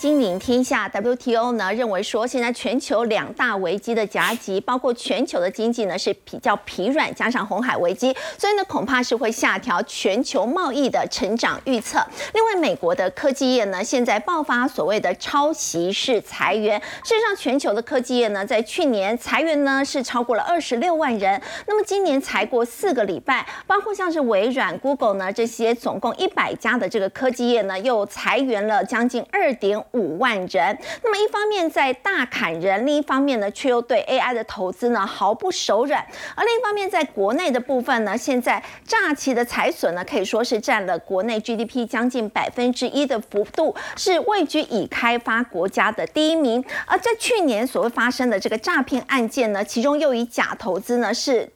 金领天下 WTO 呢认为说，现在全球两大危机的夹击，包括全球的经济呢是比较疲软，加上红海危机，所以呢恐怕是会下调全球贸易的成长预测。另外，美国的科技业呢现在爆发所谓的抄袭式裁员，事实上全球的科技业呢在去年裁员呢是超过了二十六万人，那么今年才过四个礼拜，包括像是微软、Google 呢这些总共一百家的这个科技业呢又裁员了将近二点五万人。那么一方面在大砍人，另一方面呢却又对 AI 的投资呢毫不手软。而另一方面在国内的部分呢，现在诈欺的财损呢可以说是占了国内 GDP 将近百分之一的幅度，是位居已开发国家的第一名。而在去年所谓发生的这个诈骗案件呢，其中又以假投资呢是。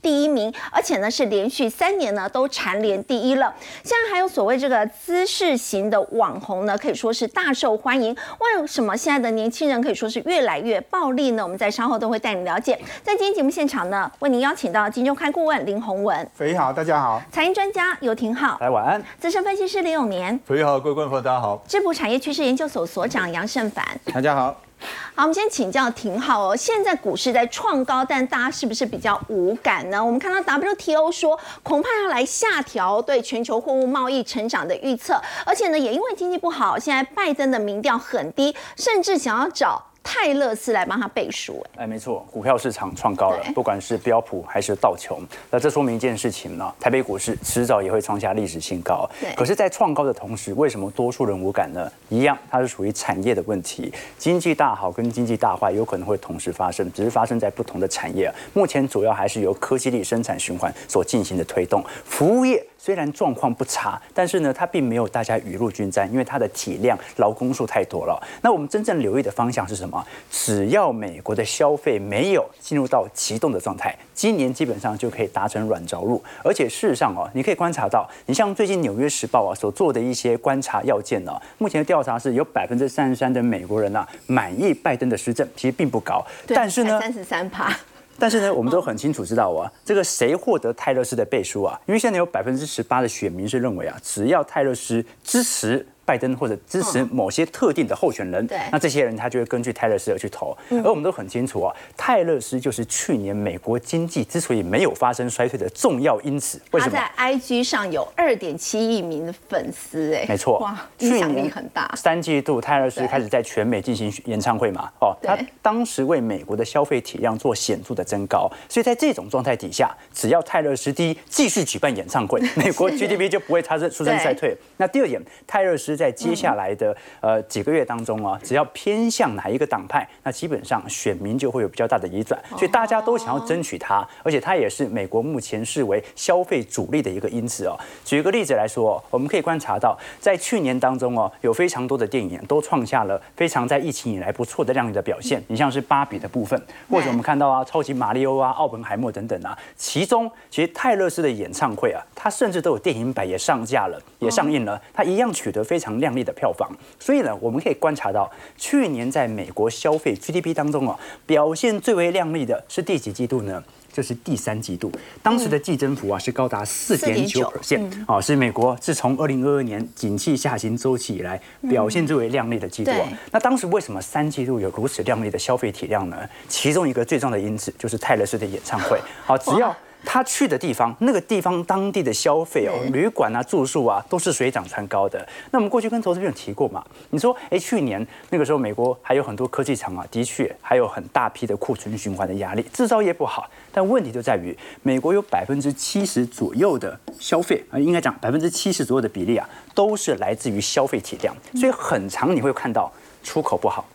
第一名，而且呢是连续三年呢都蝉联第一了。现在还有所谓这个姿势型的网红呢，可以说是大受欢迎。为什么现在的年轻人可以说是越来越暴力呢？我们在稍后都会带你了解。在今天节目现场呢，为您邀请到金周刊顾问林宏文，肥好，大家好；财经专家尤廷浩，来晚安；资深分析师李永年，肥好，各位观众朋友大家好；智普产业趋势研究所所长杨胜凡，大家好。好，我们先请教廷浩哦。现在股市在创高，但大家是不是比较无感呢？我们看到 WTO 说，恐怕要来下调对全球货物贸易成长的预测，而且呢，也因为经济不好，现在拜登的民调很低，甚至想要找。泰勒斯来帮他背书，哎，没错，股票市场创高了，不管是标普还是道琼，那这说明一件事情呢，台北股市迟早也会创下历史新高。对，可是，在创高的同时，为什么多数人无感呢？一样，它是属于产业的问题，经济大好跟经济大坏有可能会同时发生，只是发生在不同的产业。目前主要还是由科技力生产循环所进行的推动，服务业。虽然状况不差，但是呢，它并没有大家雨露均沾，因为它的体量、劳工数太多了。那我们真正留意的方向是什么？只要美国的消费没有进入到启动的状态，今年基本上就可以达成软着陆。而且事实上哦，你可以观察到，你像最近《纽约时报》啊所做的一些观察要件呢，目前的调查是有百分之三十三的美国人啊满意拜登的施政，其实并不高。但是呢，三十三趴。但是呢，我们都很清楚知道啊，这个谁获得泰勒斯的背书啊？因为现在有百分之十八的选民是认为啊，只要泰勒斯支持。拜登或者支持某些特定的候选人，那这些人他就会根据泰勒斯而去投。而我们都很清楚啊，泰勒斯就是去年美国经济之所以没有发生衰退的重要因子。为什么？他在 IG 上有二点七亿名的粉丝，哎，没错，哇，影响力很大。三季度泰勒斯开始在全美进行演唱会嘛，哦，他当时为美国的消费体量做显著的增高，所以在这种状态底下，只要泰勒斯第一继续举办演唱会，美国 GDP 就不会发生出生衰退。那第二点，泰勒斯。在接下来的呃几个月当中啊，只要偏向哪一个党派，那基本上选民就会有比较大的移转，所以大家都想要争取他，而且他也是美国目前视为消费主力的一个因子哦。举一个例子来说，我们可以观察到，在去年当中哦，有非常多的电影都创下了非常在疫情以来不错的亮丽的表现。你像是芭比的部分，或者我们看到啊，超级马里奥啊、奥本海默等等啊，其中其实泰勒斯的演唱会啊，它甚至都有电影版也上架了，也上映了，它一样取得非常。亮丽的票房，所以呢，我们可以观察到，去年在美国消费 GDP 当中啊，表现最为亮丽的是第几季度呢？就是第三季度，当时的季增幅啊是高达四点九 percent 啊，是美国自从二零二二年景气下行周期以来表现最为亮丽的季度啊。那当时为什么三季度有如此亮丽的消费体量呢？其中一个最重要的因子就是泰勒斯的演唱会。好，只要。他去的地方，那个地方当地的消费哦，旅馆啊、住宿啊，都是水涨船高的。那我们过去跟投资朋友提过嘛，你说，哎，去年那个时候美国还有很多科技厂啊，的确还有很大批的库存循环的压力，制造业不好。但问题就在于，美国有百分之七十左右的消费啊，应该讲百分之七十左右的比例啊，都是来自于消费体量，所以很长你会看到出口不好，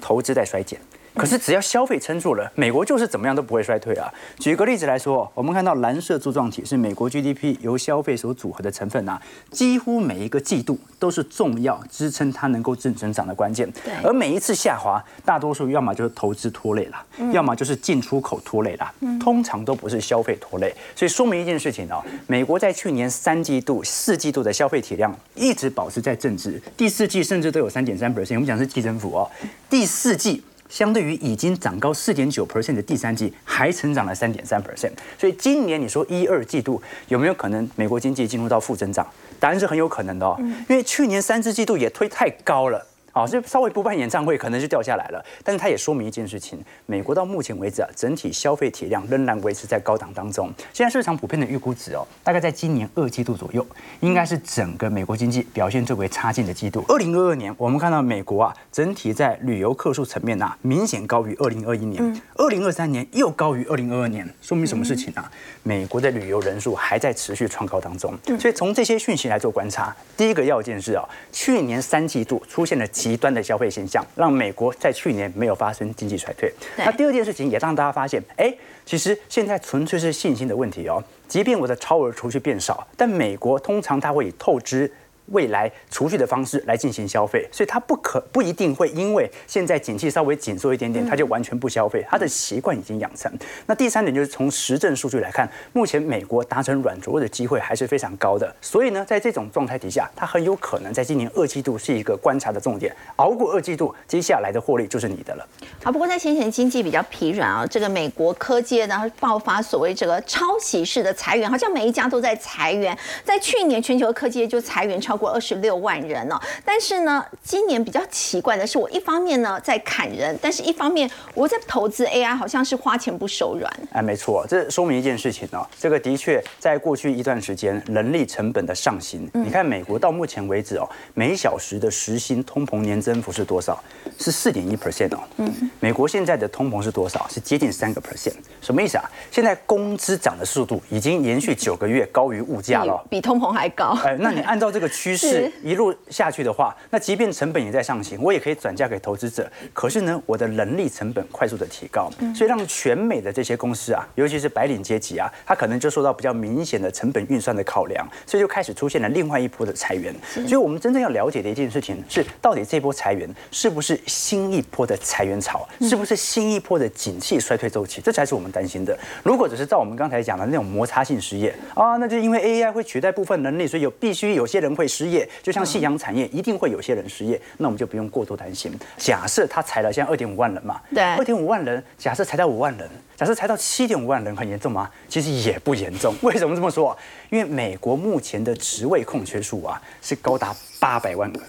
投资在衰减。可是只要消费撑住了，美国就是怎么样都不会衰退啊。举个例子来说，我们看到蓝色柱状体是美国 GDP 由消费所组合的成分啊，几乎每一个季度都是重要支撑它能够正增长的关键。对。而每一次下滑，大多数要么就是投资拖累了，要么就是进出口拖累了，通常都不是消费拖累。所以说明一件事情哦，美国在去年三季度、四季度的消费体量一直保持在正值，第四季甚至都有三点三 percent，我们讲是季增幅哦，第四季。相对于已经涨高四点九 percent 的第三季，还成长了三点三 percent，所以今年你说一二季度有没有可能美国经济进入到负增长？答案是很有可能的哦，因为去年三四季度也推太高了。啊，就稍微不办演唱会，可能就掉下来了。但是它也说明一件事情：美国到目前为止啊，整体消费体量仍然维持在高档当中。现在市场普遍的预估值哦，大概在今年二季度左右，应该是整个美国经济表现最为差劲的季度。二零二二年，我们看到美国啊，整体在旅游客数层面呐，明显高于二零二一年；二零二三年又高于二零二二年，说明什么事情啊？美国的旅游人数还在持续创高当中。所以从这些讯息来做观察，第一个要件是啊，去年三季度出现了极端的消费现象，让美国在去年没有发生经济衰退。那第二件事情也让大家发现，哎，其实现在纯粹是信心的问题哦。即便我的超额储蓄变少，但美国通常它会以透支。未来储蓄的方式来进行消费，所以他不可不一定会因为现在景气稍微紧缩一点点，他就完全不消费。他的习惯已经养成。那第三点就是从实证数据来看，目前美国达成软着陆的机会还是非常高的。所以呢，在这种状态底下，它很有可能在今年二季度是一个观察的重点。熬过二季度，接下来的获利就是你的了。好，不过在先前经济比较疲软啊，这个美国科技呢爆发所谓这个抄袭式的裁员，好像每一家都在裁员。在去年，全球科技就裁员超过二十六万人了。但是呢，今年比较奇怪的是，我一方面呢在砍人，但是一方面我在投资 AI，好像是花钱不手软。哎，没错，这说明一件事情哦，这个的确在过去一段时间，人力成本的上行。你看，美国到目前为止哦，每小时的时薪通膨年增幅是多少？是四点一 percent 哦。嗯。美国现在的通膨是多少？是接近三个 percent，什么意思啊？现在工资涨的速度已经延续九个月高于物价了，比通膨还高。哎，那你按照这个趋势一路下去的话，那即便成本也在上行，我也可以转嫁给投资者。可是呢，我的人力成本快速的提高，所以让全美的这些公司啊，尤其是白领阶级啊，他可能就受到比较明显的成本运算的考量，所以就开始出现了另外一波的裁员。所以我们真正要了解的一件事情是，到底这波裁员是不是新一波的裁员潮？是不是新一波的景气衰退周期？这才是我们担心的。如果只是照我们刚才讲的那种摩擦性失业啊，那就因为 AI 会取代部分能力，所以有必须有些人会失业。就像夕阳产业一定会有些人失业，那我们就不用过多担心。假设他裁了现在二点五万人嘛，对，二点五万人，假设裁到五万人，假设裁到七点五万人，很严重吗？其实也不严重。为什么这么说？因为美国目前的职位空缺数啊是高达八百万个。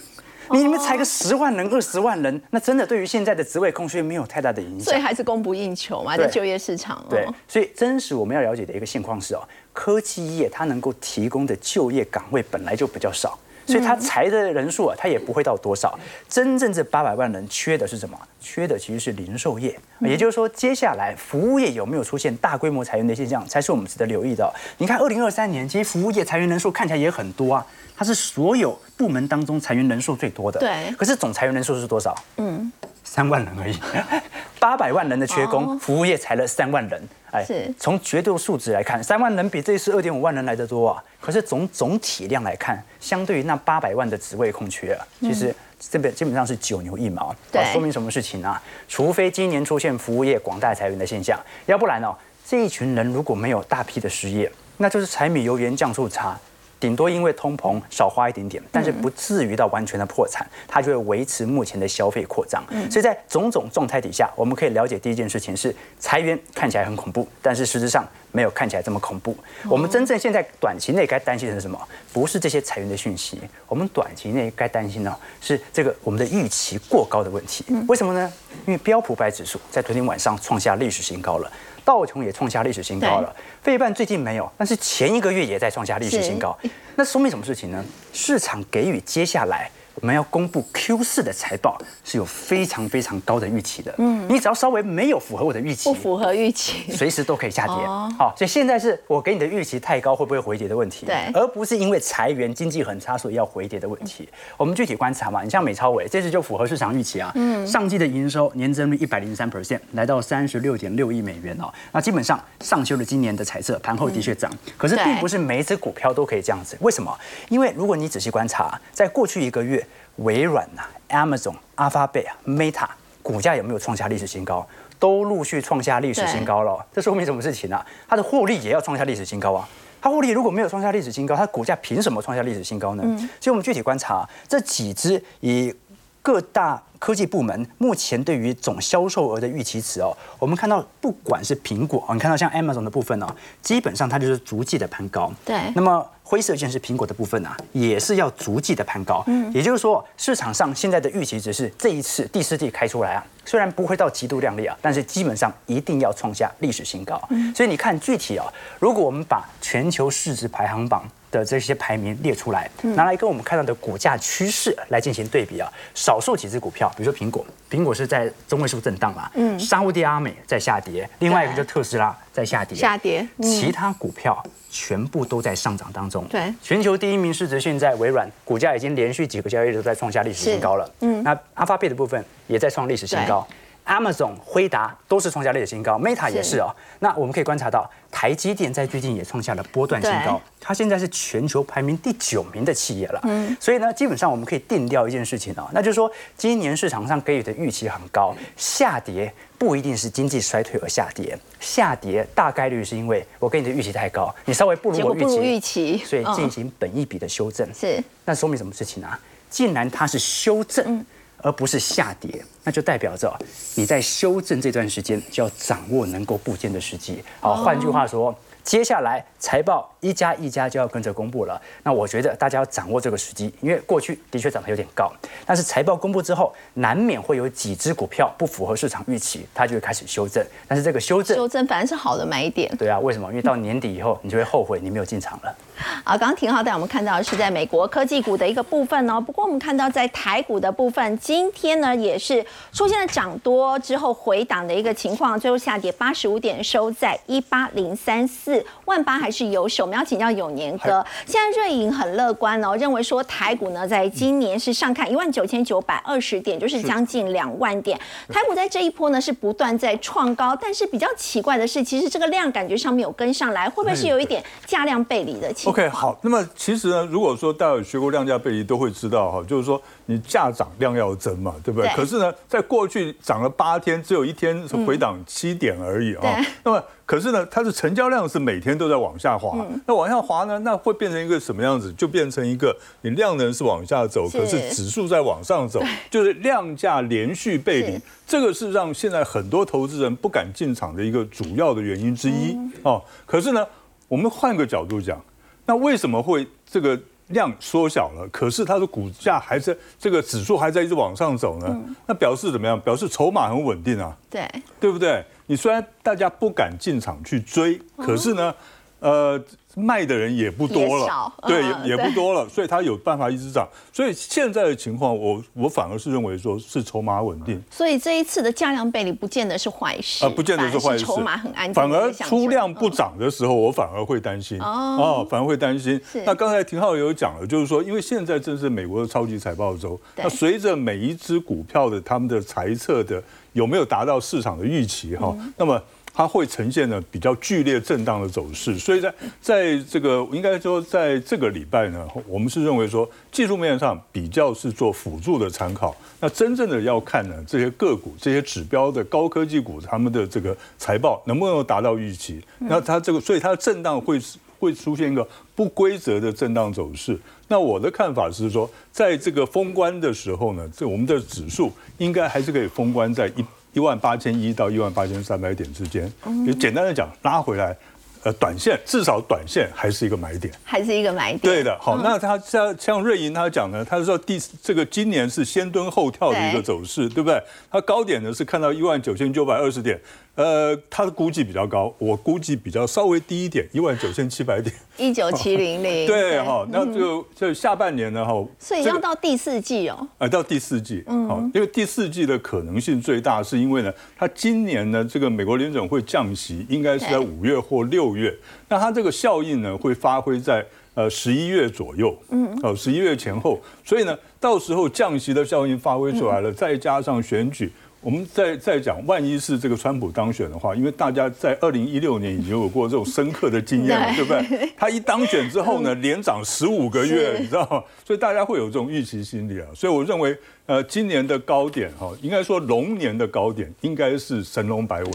你们裁个十万人、二十万人，那真的对于现在的职位空缺没有太大的影响。所以还是供不应求嘛，在就业市场。对，所以真实我们要了解的一个现况是哦，科技业它能够提供的就业岗位本来就比较少，所以它裁的人数啊，它也不会到多少。真正这八百万人缺的是什么？缺的其实是零售业。也就是说，接下来服务业有没有出现大规模裁员的现象，才是我们值得留意的。你看，二零二三年其实服务业裁员人数看起来也很多啊。它是所有部门当中裁员人数最多的，对。可是总裁员人数是多少？嗯，三万人而已。八百万人的缺工，服务业裁了三万人。哎，是。从绝对数值来看，三万人比这次二点五万人来的多啊。可是总总体量来看，相对于那八百万的职位空缺啊，其实这边基本上是九牛一毛。对。说明什么事情啊？除非今年出现服务业广大裁员的现象，要不然哦，这一群人如果没有大批的失业，那就是柴米油盐酱醋茶。顶多因为通膨少花一点点，但是不至于到完全的破产，它就会维持目前的消费扩张。所以在种种状态底下，我们可以了解第一件事情是裁员看起来很恐怖，但是实质上没有看起来这么恐怖。我们真正现在短期内该担心的是什么？不是这些裁员的讯息，我们短期内该担心的是这个我们的预期过高的问题。为什么呢？因为标普百指数在昨天晚上创下历史新高了。道琼也创下历史新高了，费半最近没有，但是前一个月也在创下历史新高，那说明什么事情呢？市场给予接下来。我们要公布 Q 四的财报是有非常非常高的预期的。嗯，你只要稍微没有符合我的预期，不符合预期，随时都可以下跌。好，所以现在是我给你的预期太高，会不会回跌的问题？对，而不是因为裁员、经济很差所以要回跌的问题。我们具体观察嘛，你像美超伟这次就符合市场预期啊。嗯，上季的营收年增率一百零三 percent，来到三十六点六亿美元哦。那基本上上修了今年的财测，盘后的确涨，可是并不是每一只股票都可以这样子。为什么？因为如果你仔细观察，在过去一个月。微软呐，Amazon、Alphabet、Meta 股价有没有创下历史新高？都陆续创下历史新高了。这说明什么事情呢？它的获利也要创下历史新高啊！它获利如果没有创下历史新高，它股价凭什么创下历史新高呢？所以，我们具体观察这几只以各大科技部门目前对于总销售额的预期值哦，我们看到不管是苹果哦，你看到像 Amazon 的部分哦，基本上它就是逐季的攀高。对。那么灰色线是苹果的部分啊，也是要逐季的攀高。嗯。也就是说，市场上现在的预期值是这一次第四季开出来啊，虽然不会到极度靓丽啊，但是基本上一定要创下历史新高。嗯。所以你看具体啊，如果我们把全球市值排行榜。的这些排名列出来，拿来跟我们看到的股价趋势来进行对比啊。少数几只股票，比如说苹果，苹果是在中位数震荡嘛，嗯，沙地阿美在下跌，另外一个就特斯拉在下跌，下跌，其他股票全部都在上涨当中。对，全球第一名市值现在微软股价已经连续几个交易日都在创下历史新高了，嗯，那阿发贝的部分也在创历史新高。Amazon、辉达都是创下历史新高，Meta 也是哦。那我们可以观察到，台积电在最近也创下了波段新高，它现在是全球排名第九名的企业了。嗯，所以呢，基本上我们可以定掉一件事情哦，那就是说，今年市场上给予的预期很高，下跌不一定是经济衰退而下跌，下跌大概率是因为我给你的预期太高，你稍微不如我预期，所以进行本一笔的修正。是，那说明什么事情啊？既然它是修正。而不是下跌，那就代表着你在修正这段时间就要掌握能够布件的时机。好，换句话说。接下来财报一家一家就要跟着公布了，那我觉得大家要掌握这个时机，因为过去的确涨得有点高，但是财报公布之后，难免会有几只股票不符合市场预期，它就会开始修正。但是这个修正，修正反而是好的买点。对啊，为什么？因为到年底以后，你就会后悔你没有进场了。啊，刚刚廷浩带我们看到的是在美国科技股的一个部分哦。不过我们看到在台股的部分，今天呢也是出现了涨多之后回档的一个情况，最后下跌八十五点，收在一八零三四。万八还是有手，我们要请教永年哥。现在瑞银很乐观哦，认为说台股呢，在今年是上看一万九千九百二十点，就是将近两万点。台股在这一波呢是不断在创高，但是比较奇怪的是，其实这个量感觉上没有跟上来，会不会是有一点价量背离的情况？OK，好，那么其实呢，如果说大家有学过量价背离，都会知道哈，就是说你价涨量要增嘛，对不对？可是呢，在过去涨了八天，只有一天是回档七点而已啊。那么可是呢，它的成交量是每天都在往下滑。那往下滑呢，那会变成一个什么样子？就变成一个你量能是往下走，可是指数在往上走，就是量价连续背离。这个是让现在很多投资人不敢进场的一个主要的原因之一哦。可是呢，我们换个角度讲，那为什么会这个量缩小了？可是它的股价还在这个指数还在一直往上走呢？那表示怎么样？表示筹码很稳定啊。对，对不对？你虽然大家不敢进场去追，可是呢，呃，卖的人也不多了，对，也也不多了，所以它有办法一直涨。所以现在的情况，我我反而是认为说是筹码稳定。所以这一次的价量背离不见得是坏事，啊，不见得是坏事，筹码很安全。反而出量不涨的时候，我反而会担心哦，反而会担心。那刚才廷浩有讲了，就是说，因为现在正是美国的超级财报周，那随着每一只股票的他们的财测的。有没有达到市场的预期哈？那么它会呈现呢比较剧烈震荡的走势，所以在在这个应该说在这个礼拜呢，我们是认为说技术面上比较是做辅助的参考，那真正的要看呢这些个股这些指标的高科技股他们的这个财报能不能够达到预期，那它这个所以它的震荡会会出现一个不规则的震荡走势。那我的看法是说，在这个封关的时候呢，这我们的指数应该还是可以封关在一一万八千一到一万八千三百点之间。就简单的讲，拉回来。呃，短线至少短线还是一个买点，还是一个买点。对的，好，那他像像瑞银他讲呢，他说第这个今年是先蹲后跳的一个走势，对不对？他高点呢是看到一万九千九百二十点，呃，他的估计比较高，我估计比较稍微低一点，一万九千七百点。一九七零零。对哈，那就就下半年呢哈，所以要到第四季哦。呃，到第四季，好，因为第四季的可能性最大，是因为呢，他今年呢这个美国联准会降息，应该是在五月或六。月，那它这个效应呢，会发挥在呃十一月左右，嗯，哦十一月前后，所以呢，到时候降息的效应发挥出来了，再加上选举。我们再再讲，万一是这个川普当选的话，因为大家在二零一六年已经有过这种深刻的经验了，对不对？他一当选之后呢，连涨十五个月，你知道吗？所以大家会有这种预期心理啊。所以我认为，呃，今年的高点哈，应该说龙年的高点应该是神龙摆尾。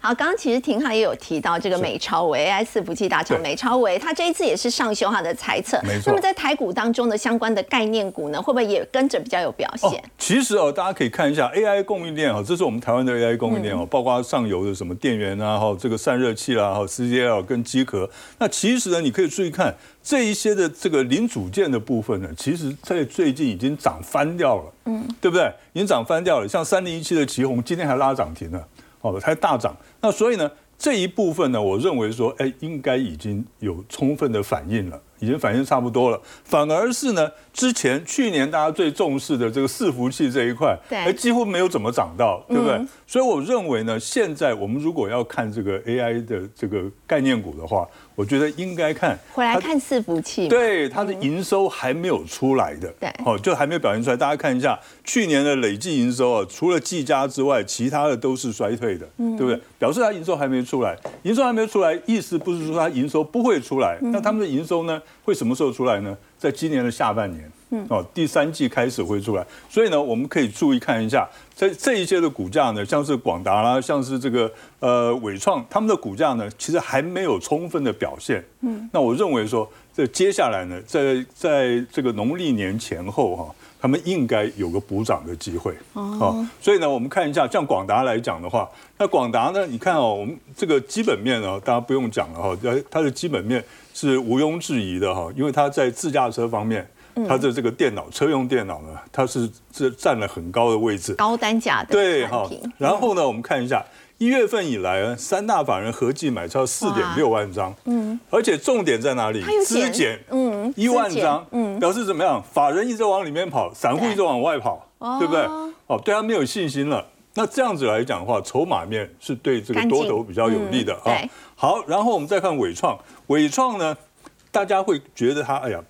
好，刚刚其实廷浩也有提到这个美超维 AI 伺服器大厂美超维，它这一次也是上修它的猜测。没错。那么在台股当中的相关的概念股呢，会不会也跟着比较有表现？其实哦，大家可以看一下 AI 供应链哦，这是我们台湾的 AI 供应链哦，包括上游的什么电源啊，哈，这个散热器啦，哈，CCL 跟机壳。那其实呢，你可以注意看这一些的这个零组件的部分呢，其实在最近已经涨翻掉了，嗯，对不对？已经涨翻掉了。像三零一七的旗宏今天还拉涨停了，哦，它大涨。那所以呢，这一部分呢，我认为说，哎，应该已经有充分的反应了。已经反应差不多了，反而是呢，之前去年大家最重视的这个伺服器这一块，对，几乎没有怎么涨到，对不对？所以我认为呢，现在我们如果要看这个 AI 的这个概念股的话，我觉得应该看回来看伺服器，对，它的营收还没有出来的，对，哦，就还没有表现出来。大家看一下去年的累计营收啊，除了技嘉之外，其他的都是衰退的，对不对？表示它营收还没出来，营收还没出来，意思不是说它营收不会出来，那他们的营收呢？会什么时候出来呢？在今年的下半年，嗯，哦，第三季开始会出来。所以呢，我们可以注意看一下，在这一些的股价呢，像是广达啦，像是这个呃伟创，他们的股价呢，其实还没有充分的表现。嗯，那我认为说，这接下来呢，在在这个农历年前后哈。他们应该有个补涨的机会哦，所以呢，我们看一下，像广达来讲的话，那广达呢，你看哦，我们这个基本面呢，大家不用讲了哈，它的基本面是毋庸置疑的哈，因为它在自驾车方面，它的这个电脑车用电脑呢，它是这占了很高的位置，高单价的对哈。然后呢，我们看一下。一月份以来呢，三大法人合计买超四点六万张，嗯，而且重点在哪里？资减，嗯，一万张，嗯，表示怎么样？法人一直往里面跑，散户一直往外跑，对不对？哦，对他没有信心了。那这样子来讲的话，筹码面是对这个多头比较有利的啊。好，然后我们再看伟创，伟创呢，大家会觉得它，哎呀。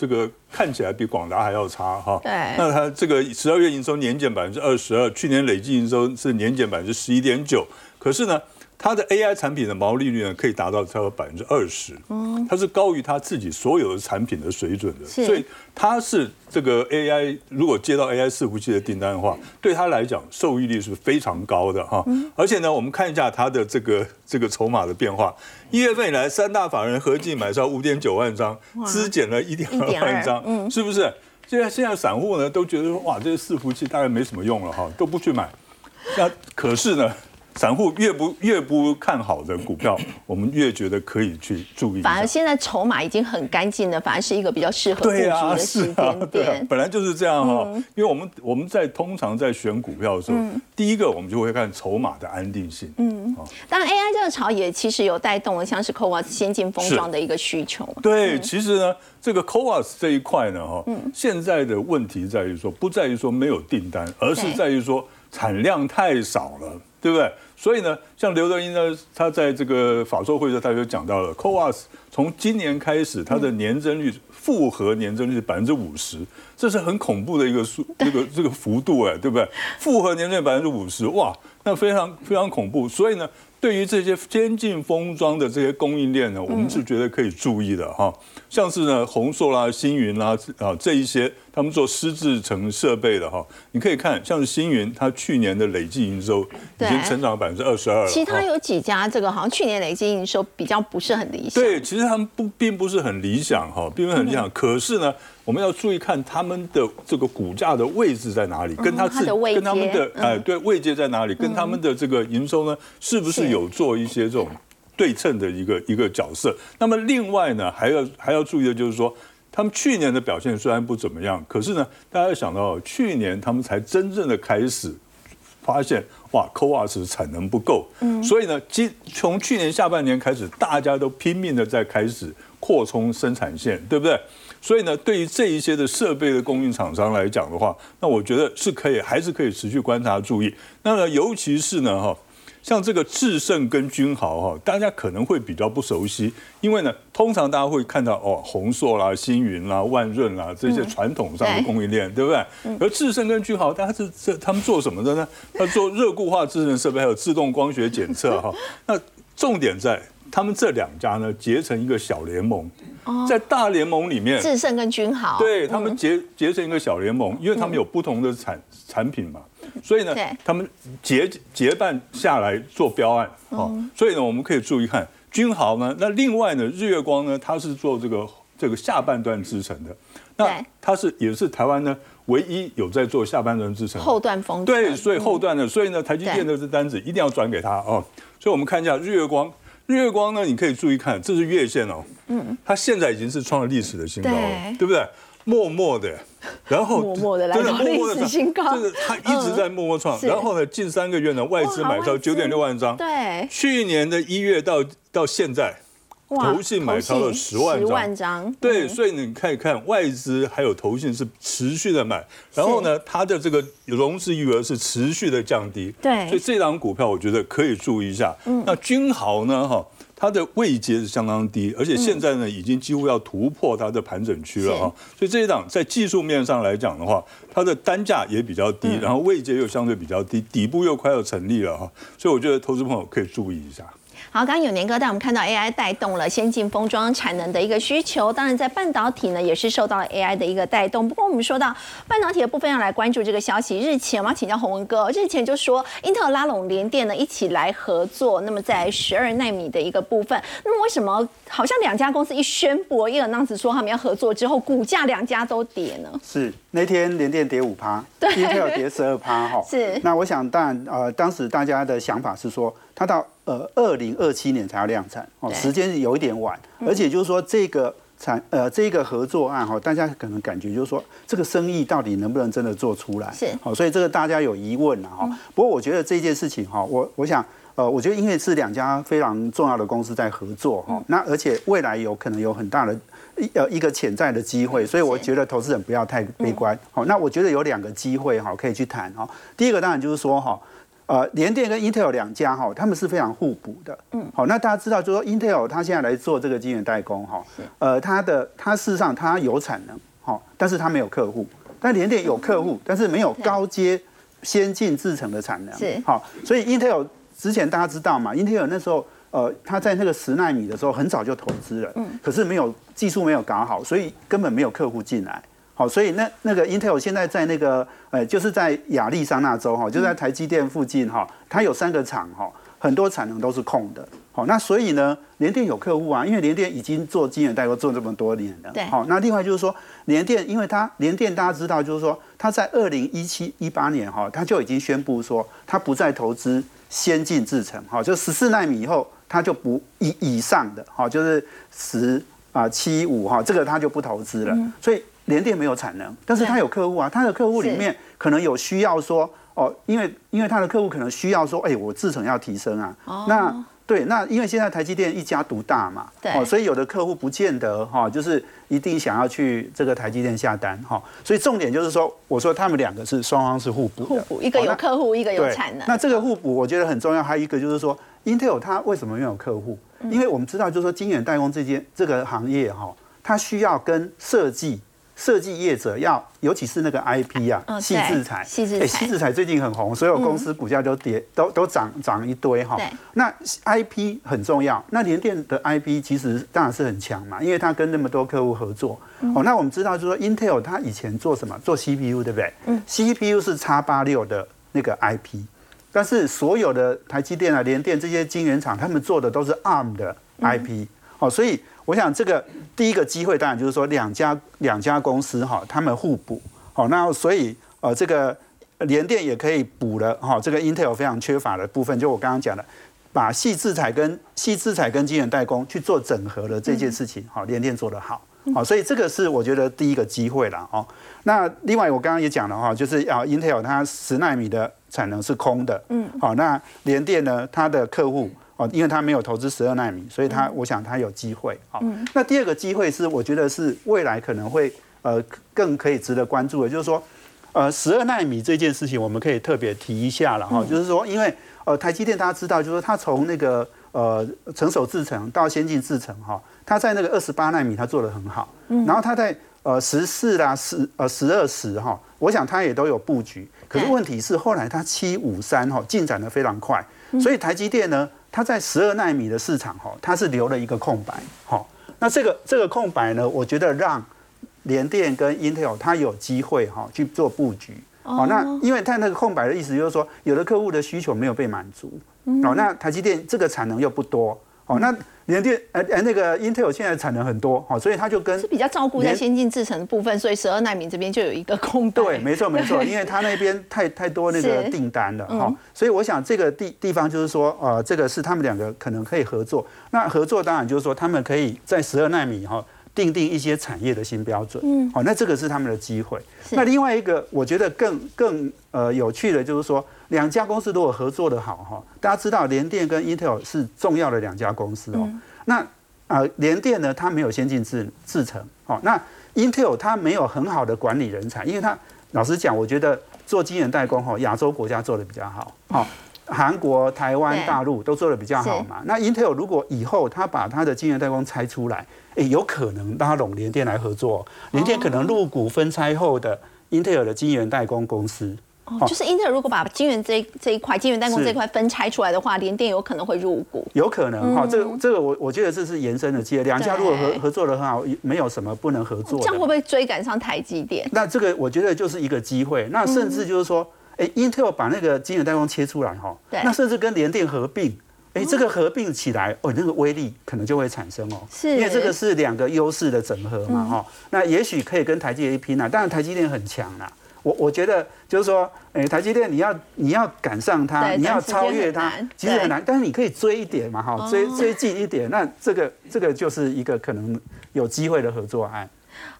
这个看起来比广达还要差哈，对。那它这个十二月营收年减百分之二十二，去年累计营收是年减百分之十一点九，可是呢？它的 AI 产品的毛利率呢，可以达到超过百分之二十，嗯，它是高于它自己所有的产品的水准的，所以它是这个 AI 如果接到 AI 伺服器的订单的话，对他来讲受益率是非常高的哈，而且呢，我们看一下它的这个这个筹码的变化，一月份以来三大法人合计买超五点九万张，资减了一点二万张，嗯，是不是？现在现在散户呢都觉得说哇，这些伺服器大概没什么用了哈，都不去买，那可是呢？散户越不越不看好的股票，我们越觉得可以去注意。反而现在筹码已经很干净了，反而是一个比较适合布局的时间点。本来就是这样哈，因为我们我们在通常在选股票的时候，第一个我们就会看筹码的安定性。嗯，当然 AI 这个潮也其实有带动了像是 CoWAS 先进封装的一个需求。对，其实呢，这个 CoWAS 这一块呢，哈，现在的问题在于说，不在于说没有订单，而是在于说产量太少了，对不对？所以呢，像刘德英呢，他在这个法说会上，他就讲到了，CoWAS 从今年开始，它的年增率复合年增率是百分之五十，这是很恐怖的一个数，这个这个幅度哎，对不对？复合年增率百分之五十，哇，那非常非常恐怖。所以呢。对于这些先进封装的这些供应链呢，我们是觉得可以注意的哈，像是呢宏硕啦、星云啦啊这一些，他们做湿制成设备的哈，你可以看像是星云，它去年的累计营收已经成长百分之二十二了。其他有几家这个好像去年累计营收比较不是很理想。对，其实他们不并不是很理想哈，并不是很理想。可是呢，我们要注意看他们的这个股价的位置在哪里，跟他自己跟他们的哎对位阶在哪里，跟他们的这个营收呢是不是？有做一些这种对称的一个一个角色。那么另外呢，还要还要注意的就是说，他们去年的表现虽然不怎么样，可是呢，大家要想到去年他们才真正的开始发现，哇 c o a s 产能不够。嗯，所以呢，今从去年下半年开始，大家都拼命的在开始扩充生产线，对不对？所以呢，对于这一些的设备的供应厂商来讲的话，那我觉得是可以，还是可以持续观察注意。那么尤其是呢，哈。像这个智胜跟君豪哈，大家可能会比较不熟悉，因为呢，通常大家会看到哦，宏硕啦、星云啦、万润啦这些传统上的供应链，对不对？而智胜跟君豪，大家是这他们做什么的呢？他做热固化智能设备，还有自动光学检测哈。那重点在他们这两家呢，结成一个小联盟，在大联盟里面，智胜跟君豪，对他们结结成一个小联盟，因为他们有不同的产产品嘛。所以呢，他们结结伴下来做标案，哦，所以呢，我们可以注意看君豪呢，那另外呢，日月光呢，它是做这个这个下半段制成的，那它是也是台湾呢唯一有在做下半段制成后段封对，所以后段的，所以呢，台积电的这单子一定要转给他哦。所以我们看一下日月光，日月光呢，你可以注意看，这是月线哦，嗯，它现在已经是创了历史的新高了，对。不对？默默的，然后默默的来到历史新高，就是它一直在默默创。然后呢，近三个月呢，外资买超九点六万张。对，去年的一月到到现在，投信买超了十万张。对，所以你看一看，外资还有投信是持续的买，然后呢，它的这个融资余额是持续的降低。对，所以这张股票我觉得可以注意一下。嗯，那君豪呢？哈。它的位阶是相当低，而且现在呢，已经几乎要突破它的盘整区了哈。所以这一档在技术面上来讲的话，它的单价也比较低，然后位阶又相对比较低，底部又快要成立了哈。所以我觉得投资朋友可以注意一下。好，刚刚有年哥带我们看到 AI 带动了先进封装产能的一个需求，当然在半导体呢也是受到了 AI 的一个带动。不过我们说到半导体的部分要来关注这个消息，日前我们要请教洪文哥，日前就说英特尔拉拢联电呢一起来合作，那么在十二纳米的一个部分，那么为什么好像两家公司一宣布，一尔那子说他们要合作之后，股价两家都跌呢？是那天联电跌五趴，英特尔跌十二趴哈。是。那我想当然呃，当时大家的想法是说，它到呃，二零二七年才要量产哦，时间有一点晚，而且就是说这个产呃这个合作案哈，大家可能感觉就是说这个生意到底能不能真的做出来？是好，所以这个大家有疑问了哈。不过我觉得这件事情哈，我我想呃，我觉得因为是两家非常重要的公司在合作哈，那而且未来有可能有很大的呃一个潜在的机会，所以我觉得投资人不要太悲观。好，那我觉得有两个机会哈，可以去谈哈。第一个当然就是说哈。呃，联电跟 Intel 两家哈，他们是非常互补的。嗯，好，那大家知道，就说 Intel 它现在来做这个晶圆代工哈，呃，它的它事实上它有产能，哈，但是它没有客户。但联电有客户，但是没有高阶先进制程的产能。是，好，所以 Intel 之前大家知道嘛，Intel 那时候呃，他在那个十纳米的时候很早就投资了，嗯，可是没有技术没有搞好，所以根本没有客户进来。好，所以那那个 Intel 现在在那个呃，就是在亚利桑那州哈，就在台积电附近哈，它有三个厂哈，很多产能都是空的。好，那所以呢，联电有客户啊，因为联电已经做晶圆代工做这么多年了。对。好，那另外就是说，联电，因为它联电大家知道，就是说它在二零一七一八年哈，它就已经宣布说，它不再投资先进制程，哈，就十四纳米以后，它就不以以上的，哈，就是十啊七五哈，这个它就不投资了。所以。联电没有产能，但是他有客户啊，他的客户里面可能有需要说，哦，因为因为他的客户可能需要说，哎，我制程要提升啊，那对，那因为现在台积电一家独大嘛，哦，所以有的客户不见得哈，就是一定想要去这个台积电下单哈，所以重点就是说，我说他们两个是双方是互补的，互补，一个有客户，一个有产能。那这个互补我觉得很重要，还有一个就是说，Intel 它为什么没有客户？因为我们知道就是说，晶圆代工这件这个行业哈，它需要跟设计。设计业者要，尤其是那个 IP 啊，细制材，细制材，细制材最近很红，所有公司股价都跌，都都涨涨一堆哈。那 IP 很重要，那联电的 IP 其实当然是很强嘛，因为它跟那么多客户合作。哦，那我们知道就是说，Intel 它以前做什么？做 CPU 对不对？嗯。CPU 是叉八六的那个 IP，但是所有的台积电啊、联电这些晶圆厂，他们做的都是 ARM 的 IP。哦，所以。我想这个第一个机会当然就是说两家两家公司哈，他们互补，好，那所以呃这个联电也可以补了哈，这个 Intel 非常缺乏的部分，就我刚刚讲的，把细制材跟细制材跟晶圆代工去做整合的这件事情，好，联电做得好，好，所以这个是我觉得第一个机会了哦。那另外我刚刚也讲了哈，就是啊 Intel 它十纳米的产能是空的，嗯，好，那联电呢它的客户。哦，因为他没有投资十二纳米，所以他我想他有机会。好，那第二个机会是我觉得是未来可能会呃更可以值得关注的，就是说呃十二纳米这件事情，我们可以特别提一下了哈。就是说，因为呃台积电大家知道，就是说它从那个呃成熟制程到先进制程哈，它在那个二十八纳米它做的很好，然后它在呃十四啦十呃十二十哈，我想它也都有布局。可是问题是后来它七五三哈进展的非常快，所以台积电呢。它在十二纳米的市场哈，它是留了一个空白哈。那这个这个空白呢，我觉得让联电跟 Intel 它有机会哈去做布局。哦，那因为它那个空白的意思就是说，有的客户的需求没有被满足，哦，那台积电这个产能又不多，哦，那联电呃呃那个 Intel 现在产能很多，好，所以它就跟是比较照顾在先进制程的部分，所以十二纳米这边就有一个空白。对，没错没错，因为它那边太太多那个订单了，哈，所以我想这个地地方就是说，呃，这个是他们两个可能可以合作。那合作当然就是说，他们可以在十二纳米哈。定定一些产业的新标准，嗯，好，那这个是他们的机会。那另外一个，我觉得更更呃有趣的，就是说两家公司如果合作的好哈，大家知道联电跟 Intel 是重要的两家公司哦。那啊，联电呢，它没有先进制制程，哦，那 Intel 它没有很好的管理人才，因为它老实讲，我觉得做晶圆代工哈，亚洲国家做的比较好，好。韩国、台湾、大陆都做的比较好嘛？那 Intel 如果以后他把他的晶圆代工拆出来，哎，有可能拉拢联电来合作，联电可能入股分拆后的 Intel 的晶圆代工公司。哦，就是 Intel 如果把晶圆这这一块晶圆代工这一块分拆出来的话，联电有可能会入股。有可能哈，这个这个我我觉得这是延伸的机会。两家如果合合作的很好，没有什么不能合作。这样会不会追赶上台积电？那这个我觉得就是一个机会。那甚至就是说。哎，Intel 把那个晶圆代工切出来哈，那甚至跟联电合并，哎，这个合并起来，哦，那个威力可能就会产生哦，是，因为这个是两个优势的整合嘛哈，那也许可以跟台积电拼啊，当然台积电很强啦，我我觉得就是说，哎，台积电你要你要赶上它，你要超越它，其实很难，但是你可以追一点嘛哈，追追近一点，那这个这个就是一个可能有机会的合作案。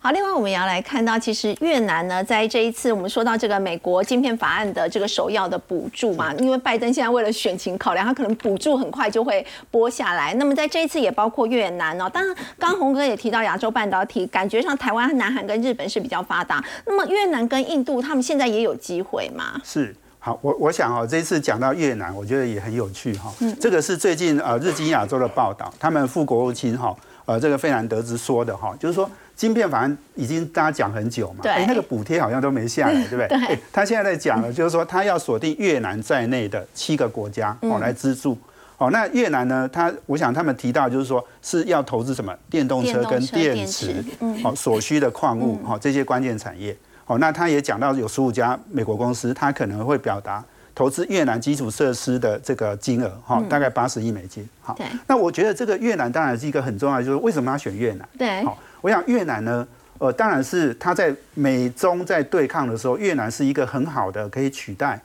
好，另外我们也要来看到，其实越南呢，在这一次我们说到这个美国晶片法案的这个首要的补助嘛，因为拜登现在为了选情考量，他可能补助很快就会拨下来。那么在这一次也包括越南哦，当然刚红哥也提到亚洲半导体，感觉上台湾、南韩跟日本是比较发达。那么越南跟印度，他们现在也有机会嘛？是，好，我我想哦，这一次讲到越南，我觉得也很有趣哈。嗯，这个是最近呃日经亚洲的报道，他们副国务卿哈呃这个费兰德兹说的哈，就是说。晶片法案已经大家讲很久嘛，哎，那个补贴好像都没下来，对不对？对。他现在在讲了，就是说他要锁定越南在内的七个国家哦来资助。哦，那越南呢？他我想他们提到就是说是要投资什么电动车跟电池，哦所需的矿物，哦这些关键产业。哦，那他也讲到有十五家美国公司，他可能会表达投资越南基础设施的这个金额，哈，大概八十亿美金。好，那我觉得这个越南当然是一个很重要，就是为什么要选越南？对。好。我想越南呢，呃，当然是它在美中在对抗的时候，越南是一个很好的可以取代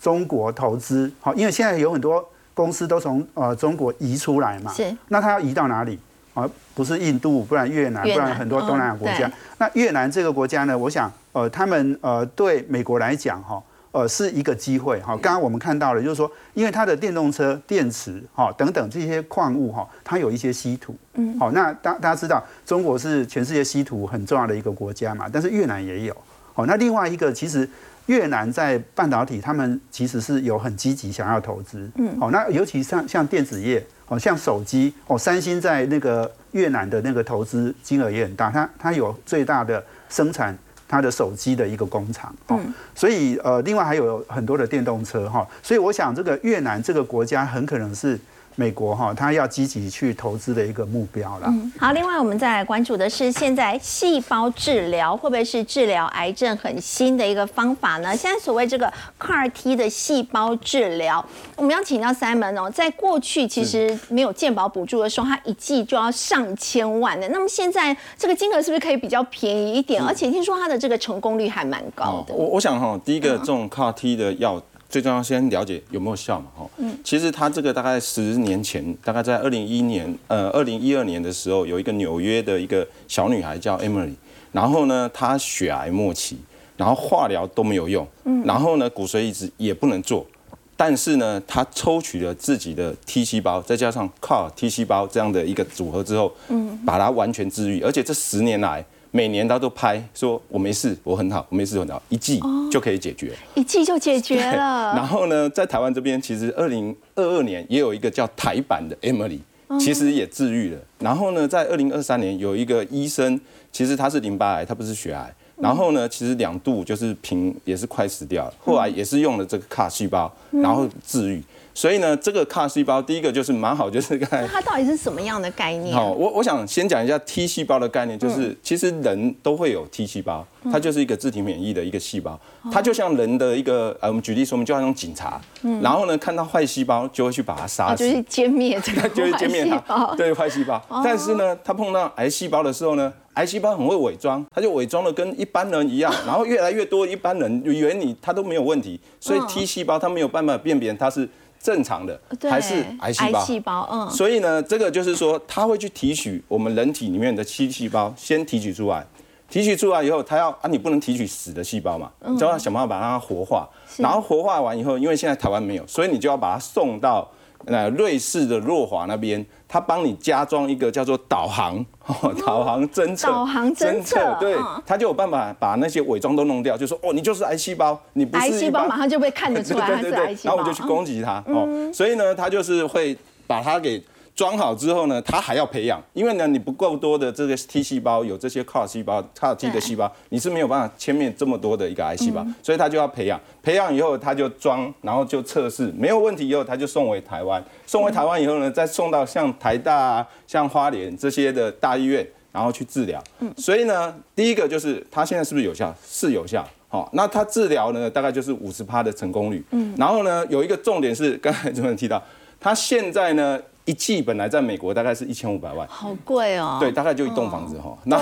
中国投资。好，因为现在有很多公司都从呃中国移出来嘛，是。那它要移到哪里？啊，不是印度，不然越南，不然很多东南亚国家。那越南这个国家呢，我想，呃，他们呃对美国来讲，哈。呃，是一个机会哈。刚刚我们看到了，就是说，因为它的电动车电池哈等等这些矿物哈，它有一些稀土。嗯。好，那大大家知道，中国是全世界稀土很重要的一个国家嘛，但是越南也有。好，那另外一个，其实越南在半导体，他们其实是有很积极想要投资。嗯。好，那尤其像像电子业，哦，像手机，哦，三星在那个越南的那个投资金额也很大，它它有最大的生产。它的手机的一个工厂，哦，所以呃，另外还有很多的电动车哈，所以我想这个越南这个国家很可能是。美国哈，它要积极去投资的一个目标了。好，另外我们再来关注的是，现在细胞治疗会不会是治疗癌症很新的一个方法呢？现在所谓这个 CAR T 的细胞治疗，我们要请教 Simon 哦，在过去其实没有健保补助的时候，它一剂就要上千万的。那么现在这个金额是不是可以比较便宜一点？而且听说它的这个成功率还蛮高的。我我想哈，第一个这种 CAR T 的药。最重要先了解有没有效嘛？哦，嗯，其实他这个大概十年前，大概在二零一一年，呃，二零一二年的时候，有一个纽约的一个小女孩叫 Emily，然后呢，她血癌末期，然后化疗都没有用，嗯，然后呢，骨髓移植也不能做，但是呢，她抽取了自己的 T 细胞，再加上 CAR T 细胞这样的一个组合之后，嗯，把它完全治愈，而且这十年来。每年他都拍说，我没事，我很好，我没事很好，一剂就可以解决，一剂就解决了。然后呢，在台湾这边，其实二零二二年也有一个叫台版的 Emily，其实也治愈了。然后呢，在二零二三年有一个医生，其实他是淋巴癌，他不是血癌。然后呢，其实两度就是平也是快死掉了，后来也是用了这个卡细胞，然后治愈。所以呢，这个 CAR 细胞第一个就是蛮好，就是刚才它到底是什么样的概念？好，我我想先讲一下 T 细胞的概念，就是其实人都会有 T 细胞，它就是一个自体免疫的一个细胞，它就像人的一个呃，我们举例说，我们就像那种警察，然后呢看到坏细胞就会去把它杀死，就是歼灭这个 就是歼灭它，对坏细胞。但是呢，它碰到癌细胞的时候呢，癌细胞很会伪装，它就伪装的跟一般人一样，然后越来越多一般人以为你它都没有问题，所以 T 细胞它没有办法辨别它是。正常的还是癌细胞？癌细胞，嗯。所以呢，这个就是说，它会去提取我们人体里面的七细胞，先提取出来。提取出来以后，它要啊，你不能提取死的细胞嘛，就要想办法把它活化。然后活化完以后，因为现在台湾没有，所以你就要把它送到。那瑞士的若华那边，他帮你加装一个叫做导航，导航侦测，导航侦测，对，他就有办法把那些伪装都弄掉，就说哦，你就是癌细胞，你不是癌细胞，马上就被看得出来 是癌细胞，然后我就去攻击它哦，所以呢，他就是会把它给。装好之后呢，它还要培养，因为呢，你不够多的这个 T 细胞，有这些 CAR 细胞、CAR T 的细胞，你是没有办法歼灭这么多的一个癌细胞，所以它就要培养。培养以后，它就装，然后就测试，没有问题以后，它就送回台湾。送回台湾以后呢，再送到像台大、像花莲这些的大医院，然后去治疗。嗯所以呢，第一个就是它现在是不是有效？是有效。好，那它治疗呢，大概就是五十趴的成功率。嗯。然后呢，有一个重点是，刚才主持人提到，它现在呢。一季本来在美国大概是一千五百万，好贵哦。对，大概就一栋房子哈。那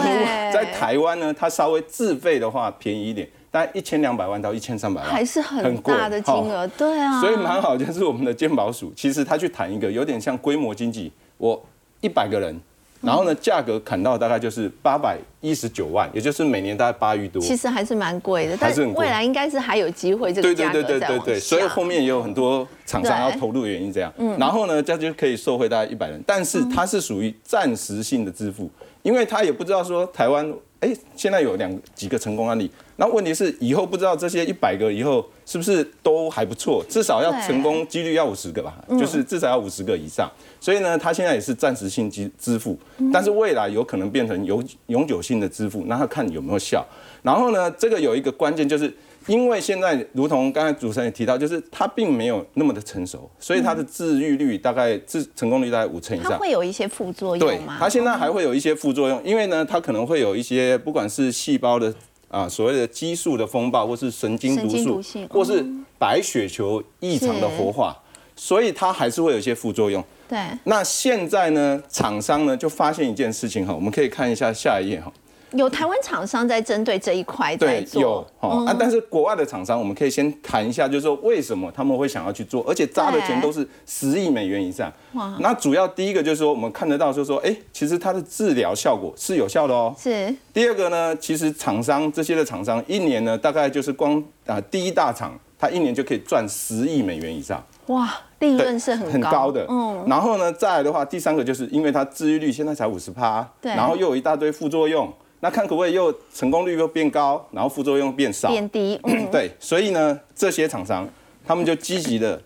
在台湾呢，它稍微自费的话便宜一点，大概一千两百万到一千三百万，还是很大的金额。对啊，所以蛮好，就是我们的健保署，其实他去谈一个有点像规模经济，我一百个人。然后呢，价格砍到大概就是八百一十九万，也就是每年大概八亿多。其实还是蛮贵的，但是未来应该是还有机会这个价格对对对对对，所以后面也有很多厂商要投入的原因这样。嗯。然后呢，这样就可以收回大概一百人，但是它是属于暂时性的支付，因为他也不知道说台湾。哎，现在有两几个成功案例，那问题是以后不知道这些一百个以后是不是都还不错，至少要成功几率要五十个吧，就是至少要五十个以上。所以呢，它现在也是暂时性支支付，但是未来有可能变成永永久性的支付，那它看有没有效。然后呢，这个有一个关键就是。因为现在，如同刚才主持人也提到，就是它并没有那么的成熟，所以它的治愈率大概治成功率大概五成以上。它会有一些副作用吗？对，它现在还会有一些副作用，因为呢，它可能会有一些不管是细胞的啊所谓的激素的风暴，或是神经毒素，或是白血球异常的活化，所以它还是会有一些副作用。对。那现在呢，厂商呢就发现一件事情哈，我们可以看一下下一页哈。有台湾厂商在针对这一块在做，有哦啊，但是国外的厂商，我们可以先谈一下，就是说为什么他们会想要去做，而且砸的钱都是十亿美元以上。哇，那主要第一个就是说，我们看得到，就是说，哎，其实它的治疗效果是有效的哦。是。第二个呢，其实厂商这些的厂商一年呢，大概就是光啊第一大厂，它一年就可以赚十亿美元以上。哇，利润是很很高的。嗯。然后呢，再来的话，第三个就是因为它治愈率现在才五十趴，对，然后又有一大堆副作用。那看可不可以又成功率又变高，然后副作用变少，变低。嗯，对，所以呢，这些厂商他们就积极的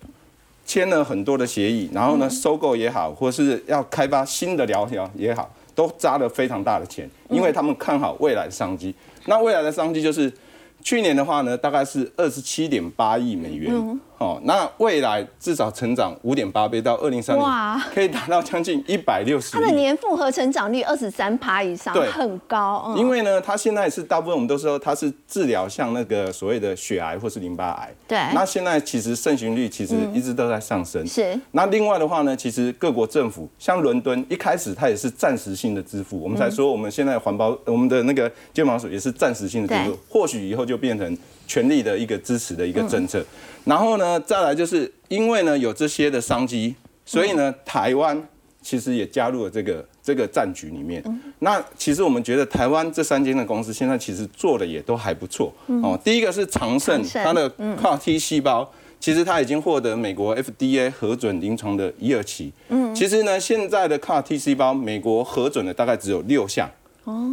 签了很多的协议，然后呢，收购也好，或是要开发新的疗效也好，都砸了非常大的钱，因为他们看好未来的商机。那未来的商机就是。去年的话呢，大概是二十七点八亿美元，哦，那未来至少成长五点八倍，到二零三零可以达到将近一百六十。它的年复合成长率二十三趴以上，对，很高。因为呢，它现在是大部分我们都说它是治疗像那个所谓的血癌或是淋巴癌，对。那现在其实盛行率其实一直都在上升。是。那另外的话呢，其实各国政府像伦敦一开始它也是暂时性的支付，我们才说我们现在环保我们的那个健保署也是暂时性的支付，或许以后就。变成全力的一个支持的一个政策，然后呢，再来就是因为呢有这些的商机，所以呢台湾其实也加入了这个这个战局里面。那其实我们觉得台湾这三间的公司现在其实做的也都还不错哦。第一个是长盛，它的 CAR T 细胞，其实它已经获得美国 FDA 核准临床的一二期。嗯，其实呢现在的 CAR T 细胞，美国核准的大概只有六项。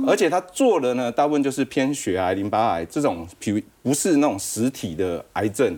而且他做的呢，大部分就是偏血癌、淋巴癌这种，皮不是那种实体的癌症。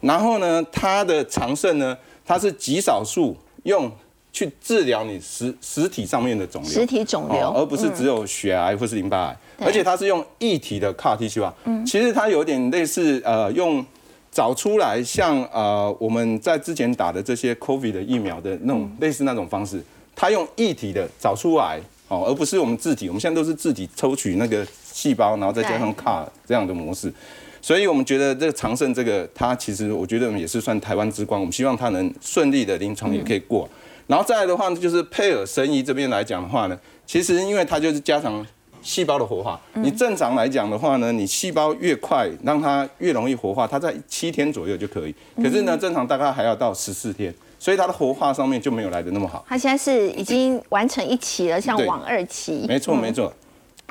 然后呢，它的长盛呢，它是极少数用去治疗你实实体上面的肿瘤，实体肿瘤，而不是只有血癌或是淋巴癌。而且它是用异体的 CAR T 细胞，其实它有点类似呃用。找出来像呃我们在之前打的这些 COVID 的疫苗的那种类似那种方式，它用液体的找出来哦，而不是我们自己，我们现在都是自己抽取那个细胞，然后再加上 CAR 这样的模式。所以我们觉得这个长盛这个，它其实我觉得也是算台湾之光，我们希望它能顺利的临床也可以过。然后再来的话呢，就是佩尔生医这边来讲的话呢，其实因为它就是加强。细胞的活化，你正常来讲的话呢，你细胞越快，让它越容易活化，它在七天左右就可以。可是呢，正常大概还要到十四天，所以它的活化上面就没有来的那么好。它现在是已经完成一期了，像往二期。没错没错。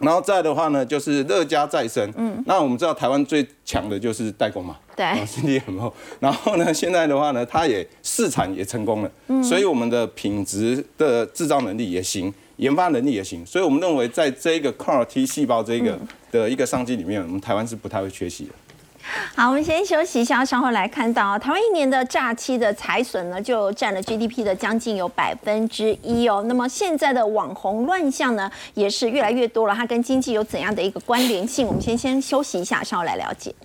然后再的话呢，就是乐嘉再生。嗯。那我们知道台湾最强的就是代工嘛。对。心力很厚。然后呢，现在的话呢，它也试产也成功了。嗯。所以我们的品质的制造能力也行。研发能力也行，所以我们认为在这个 CAR T 细胞这个的一个商机里面，我们台湾是不太会缺席的。好，我们先休息一下，稍后来看到台湾一年的诈欺的财损呢，就占了 GDP 的将近有百分之一哦。那么现在的网红乱象呢，也是越来越多了，它跟经济有怎样的一个关联性？我们先先休息一下，稍后来了解。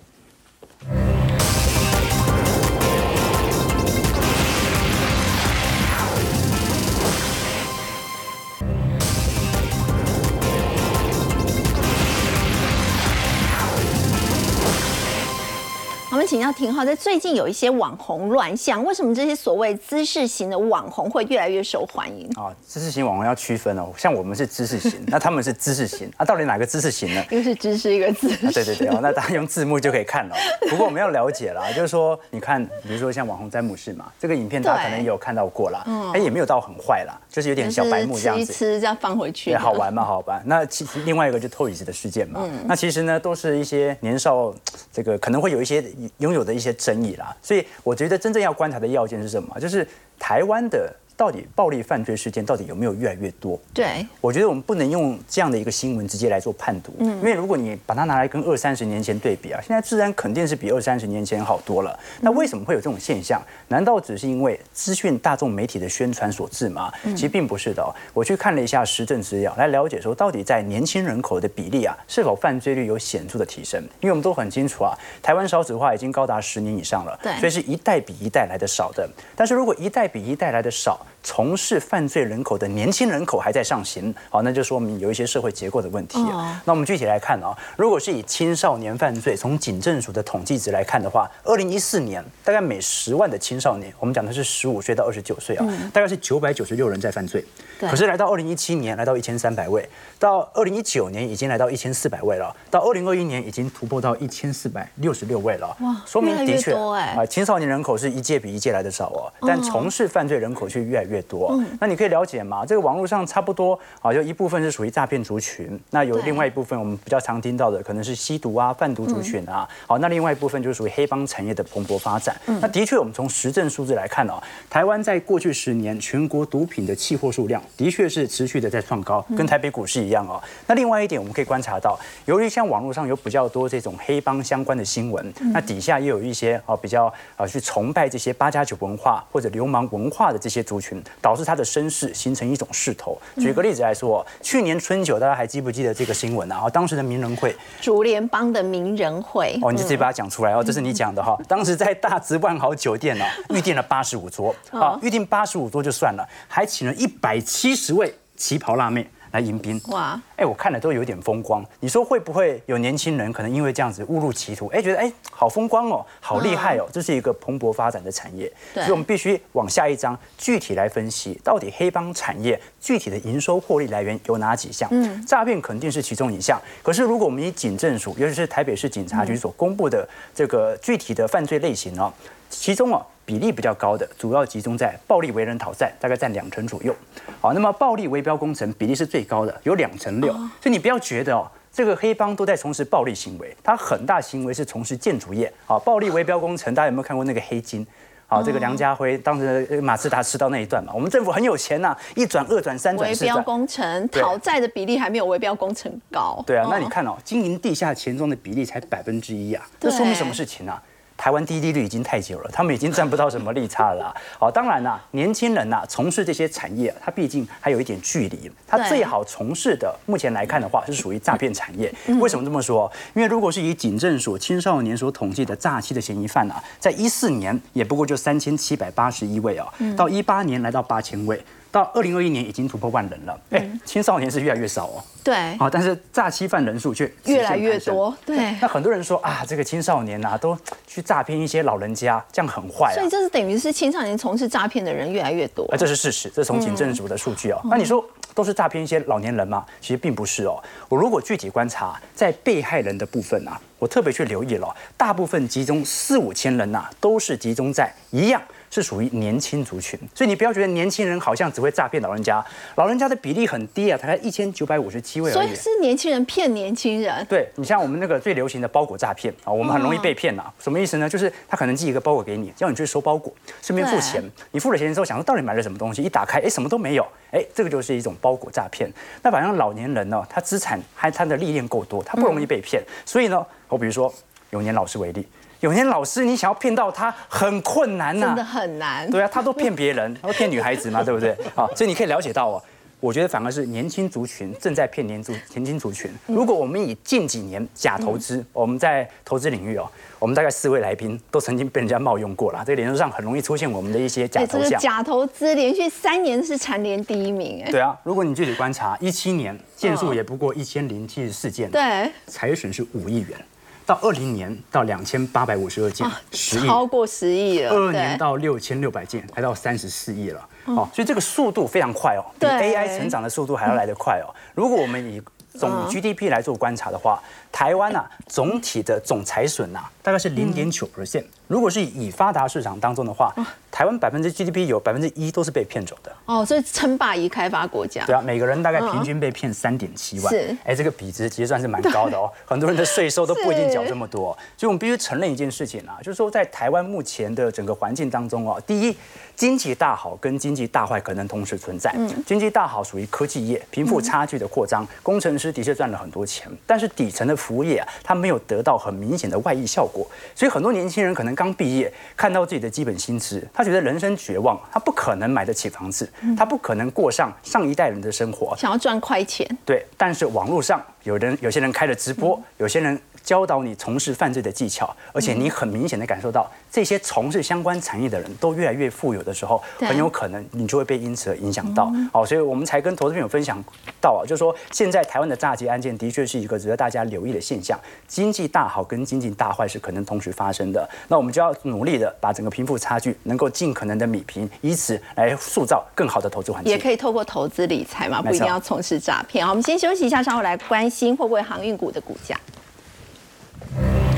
我们请教廷浩，在最近有一些网红乱象，为什么这些所谓知识型的网红会越来越受欢迎？啊，知识型网红要区分哦，像我们是知识型，那他们是知识型，啊，到底哪个知识型呢？又是知识，一个字。对对对，哦，那大家用字幕就可以看了。不过我们要了解啦，就是说，你看，比如说像网红詹姆士嘛，这个影片大家可能也有看到过啦，哎，也没有到很坏啦，就是有点小白目这样子，吃这样放回去，好玩嘛，好玩。那其实另外一个就偷椅子的事件嘛，那其实呢，都是一些年少，这个可能会有一些拥有的一些。争议啦，所以我觉得真正要观察的要件是什么？就是台湾的。到底暴力犯罪事件到底有没有越来越多？对，我觉得我们不能用这样的一个新闻直接来做判读，嗯，因为如果你把它拿来跟二三十年前对比啊，现在治安肯定是比二三十年前好多了。那为什么会有这种现象？难道只是因为资讯大众媒体的宣传所致吗？其实并不是的。我去看了一下实证资料，来了解说到底在年轻人口的比例啊，是否犯罪率有显著的提升？因为我们都很清楚啊，台湾少子化已经高达十年以上了，对，所以是一代比一代来的少的。但是如果一代比一代来的少，从事犯罪人口的年轻人口还在上行，好，那就说明有一些社会结构的问题啊。那我们具体来看啊，如果是以青少年犯罪从警政署的统计值来看的话，二零一四年大概每十万的青少年，我们讲的是十五岁到二十九岁啊，大概是九百九十六人在犯罪。可是来到二零一七年，来到一千三百位，到二零一九年已经来到一千四百位了，到二零二一年已经突破到一千四百六十六位了。哇，说明的确啊，青少年人口是一届比一届来的少哦，但从事犯罪人口却越来越多。那你可以了解嘛？这个网络上差不多啊，就一部分是属于诈骗族群，那有另外一部分我们比较常听到的可能是吸毒啊、贩毒族群啊。好，那另外一部分就是属于黑帮产业的蓬勃发展。那的确，我们从实证数字来看哦，台湾在过去十年全国毒品的期货数量。的确是持续的在创高，跟台北股市一样哦。那另外一点，我们可以观察到，由于像网络上有比较多这种黑帮相关的新闻，那底下也有一些哦比较啊去崇拜这些八加九文化或者流氓文化的这些族群，导致他的声势形成一种势头。举个例子来说，去年春酒大家还记不记得这个新闻啊？当时的名人会，竹联帮的名人会哦，你就直接把它讲出来哦，这是你讲的哈。当时在大直万豪酒店呢，预定了八十五桌啊，预定八十五桌就算了，还请了一百七。七十位旗袍辣妹来迎宾，哇！哎，我看了都有点风光。你说会不会有年轻人可能因为这样子误入歧途？哎，觉得哎，好风光哦，好厉害哦，这是一个蓬勃发展的产业。所以我们必须往下一章具体来分析，到底黑帮产业具体的营收获利来源有哪几项？嗯，诈骗肯定是其中一项。可是如果我们以警政署，尤其是台北市警察局所公布的这个具体的犯罪类型呢，其中啊。比例比较高的，主要集中在暴力为人讨债，大概占两成左右。好，那么暴力围标工程比例是最高的，有两成六。所以你不要觉得哦，这个黑帮都在从事暴力行为，它很大行为是从事建筑业。好，暴力围标工程，大家有没有看过那个黑金？好，这个梁家辉当时马自达吃到那一段嘛，我们政府很有钱呐，一转二转三转围标工程讨债的比例还没有围标工程高。对啊，那你看哦，经营地下钱庄的比例才百分之一啊，这说明什么事情啊？台湾低利率已经太久了，他们已经赚不到什么利差了。好，当然啦，年轻人呐，从事这些产业，他毕竟还有一点距离。他最好从事的，目前来看的话，是属于诈骗产业。为什么这么说？因为如果是以警政署青少年所统计的诈欺的嫌疑犯啊，在一四年也不过就三千七百八十一位哦，到一八年来到八千位。到二零二一年已经突破万人了，哎，青少年是越来越少哦，对，啊，但是诈欺犯人数却越来越多，对。那很多人说啊，这个青少年啊，都去诈骗一些老人家，这样很坏。所以这是等于是青少年从事诈骗的人越来越多，啊，这是事实，这是从警政署的数据哦。那你说都是诈骗一些老年人吗？其实并不是哦。我如果具体观察在被害人的部分啊，我特别去留意了，大部分集中四五千人呐，都是集中在一样。是属于年轻族群，所以你不要觉得年轻人好像只会诈骗老人家，老人家的比例很低啊，大概一千九百五十七位而已。所以是年轻人骗年轻人。对你像我们那个最流行的包裹诈骗啊，我们很容易被骗呐。什么意思呢？就是他可能寄一个包裹给你，叫你去收包裹，顺便付钱。你付了钱之后，想说到底买了什么东西，一打开，哎，什么都没有。哎，这个就是一种包裹诈骗。那反正老年人呢，他资产还他的历练够多，他不容易被骗。所以呢，我比如说永年老师为例。有些老师，你想要骗到他很困难呐，真的很难。对啊，他都骗别人，他 都骗女孩子嘛，对不对？好，所以你可以了解到哦，我觉得反而是年轻族群正在骗年族年轻族群。如果我们以近几年假投资，我们在投资领域哦，我们大概四位来宾都曾经被人家冒用过了。这个脸书上很容易出现我们的一些假头像。假投资连续三年是蝉联第一名，哎。对啊，如果你具体观察，一七年件数也不过一千零七十四件，对，财损是五亿元。到二零年到两千八百五十二件，十亿超过十亿了。二二年到六千六百件，还到三十四亿了。哦，所以这个速度非常快哦，比 AI 成长的速度还要来得快哦。如果我们以总 GDP 来做观察的话，台湾呐总体的总财损呐大概是零点九 percent。如果是以发达市场当中的话，台湾百分之 GDP 有百分之一都是被骗走的。哦，所以称霸已开发国家。对啊，每个人大概平均被骗三点七万。是，哎，这个比值其实算是蛮高的哦。很多人的税收都不一定缴这么多，所以我们必须承认一件事情啊，就是说在台湾目前的整个环境当中哦，第一，经济大好跟经济大坏可能同时存在。嗯。经济大好属于科技业，贫富差距的扩张，工程师的确赚了很多钱，但是底层的服务业啊，它没有得到很明显的外溢效果，所以很多年轻人可能刚毕业。看到自己的基本薪资，他觉得人生绝望，他不可能买得起房子，他不可能过上上一代人的生活，想要赚快钱。对，但是网络上有人，有些人开了直播，有些人。教导你从事犯罪的技巧，而且你很明显的感受到这些从事相关产业的人都越来越富有的时候，很有可能你就会被因此而影响到。好，所以我们才跟投资朋友分享到啊，就是说现在台湾的诈欺案件的确是一个值得大家留意的现象。经济大好跟经济大坏是可能同时发生的，那我们就要努力的把整个贫富差距能够尽可能的米平，以此来塑造更好的投资环境。也可以透过投资理财嘛，不一定要从事诈骗。好，我们先休息一下，稍后来关心会不会航运股的股价。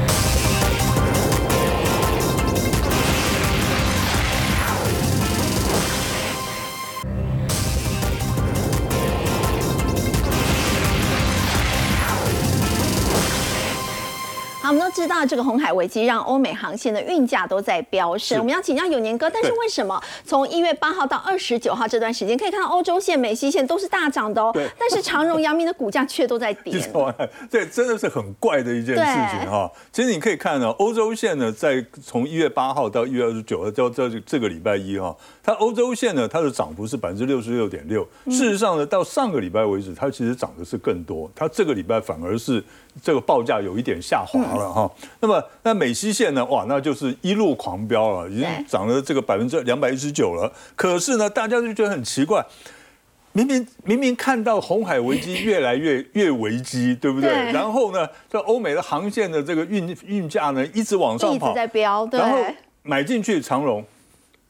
好，我知道这个红海危机让欧美航线的运价都在飙升。我们要请教永年哥，但是为什么从一月八号到二十九号这段时间，可以看到欧洲线、美西线都是大涨的哦？对。但是长荣、阳明的股价却都在跌。这真的是很怪的一件事情哈。其实你可以看到，欧洲线呢，在从一月八号到一月二十九号，到这这个礼拜一哈，它欧洲线呢，它的涨幅是百分之六十六点六。事实上呢，到上个礼拜为止，它其实涨的是更多。它这个礼拜反而是这个报价有一点下滑。了哈，那么那美西线呢？哇，那就是一路狂飙了，已经涨了这个百分之两百一十九了。可是呢，大家就觉得很奇怪，明明明明看到红海危机越来越 越危机，对不对？然后呢，这欧美的航线的这个运运价呢一直往上跑，一直在飙，然后买进去长荣。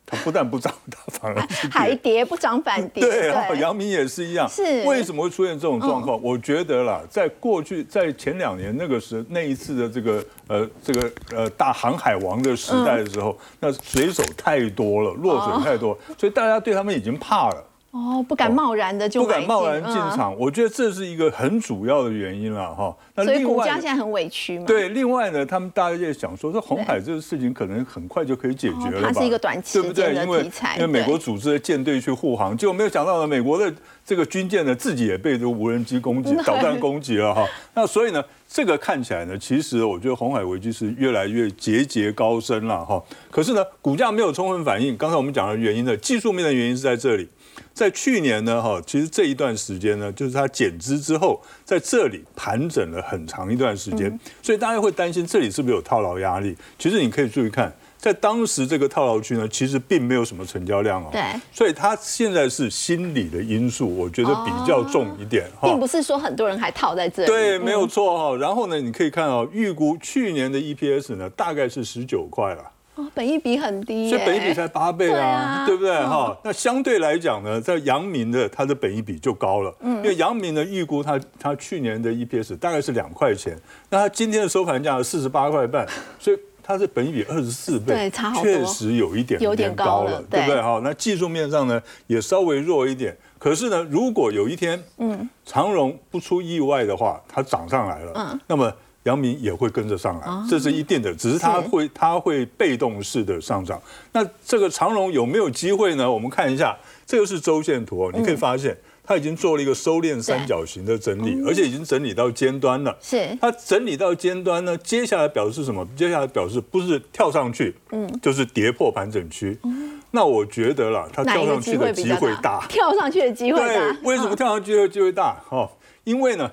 它不但不涨，它反而还跌，不涨反跌。对，然后阳明也是一样。是为什么会出现这种状况？我觉得啦，在过去，在前两年那个时那一次的这个呃这个呃大航海王的时代的时候，那水手太多了，落水太多，所以大家对他们已经怕了。哦，不敢贸然的就不敢贸然进场，我觉得这是一个很主要的原因了哈。那所以股价现在很委屈嘛。对，另外呢，他们大家也想说，这红海这个事情可能很快就可以解决了吧？它是一个短期对不对？因为因为美国组织的舰队去护航，结果没有想到呢，美国的这个军舰呢自己也被这个无人机攻击、导弹攻击了哈。那所以呢，这个看起来呢，其实我觉得红海危机是越来越节节高升了哈。可是呢，股价没有充分反应。刚才我们讲的原因呢，技术面的原因是在这里。在去年呢，哈，其实这一段时间呢，就是它减资之后，在这里盘整了很长一段时间，所以大家会担心这里是不是有套牢压力。其实你可以注意看，在当时这个套牢区呢，其实并没有什么成交量哦。对。所以它现在是心理的因素，我觉得比较重一点哈，并不是说很多人还套在这里。对，没有错哈。然后呢，你可以看哦预估去年的 EPS 呢，大概是十九块了。哦，本益比很低，所以本益比才八倍啊，对不对？哈？那相对来讲呢，在阳明的它的本益比就高了，嗯，因为阳明的预估它它去年的 EPS 大概是两块钱，那它今天的收盘价四十八块半，所以它的本益比二十四倍，对，差好多，确实有一点有点高了，对不对？哈？那技术面上呢也稍微弱一点，可是呢，如果有一天，嗯，长荣不出意外的话，它涨上来了，嗯，那么。阳明也会跟着上来，这是一定的，只是它会它会被动式的上涨。那这个长龙有没有机会呢？我们看一下，这个是周线图哦，你可以发现它已经做了一个收敛三角形的整理，而且已经整理到尖端了。是它整理到尖端呢，接下来表示什么？接下来表示不是跳上去，嗯，就是跌破盘整区。那我觉得啦，它跳上去的机会大，跳上去的机会大。为什么跳上去的机会大？哦，因为呢。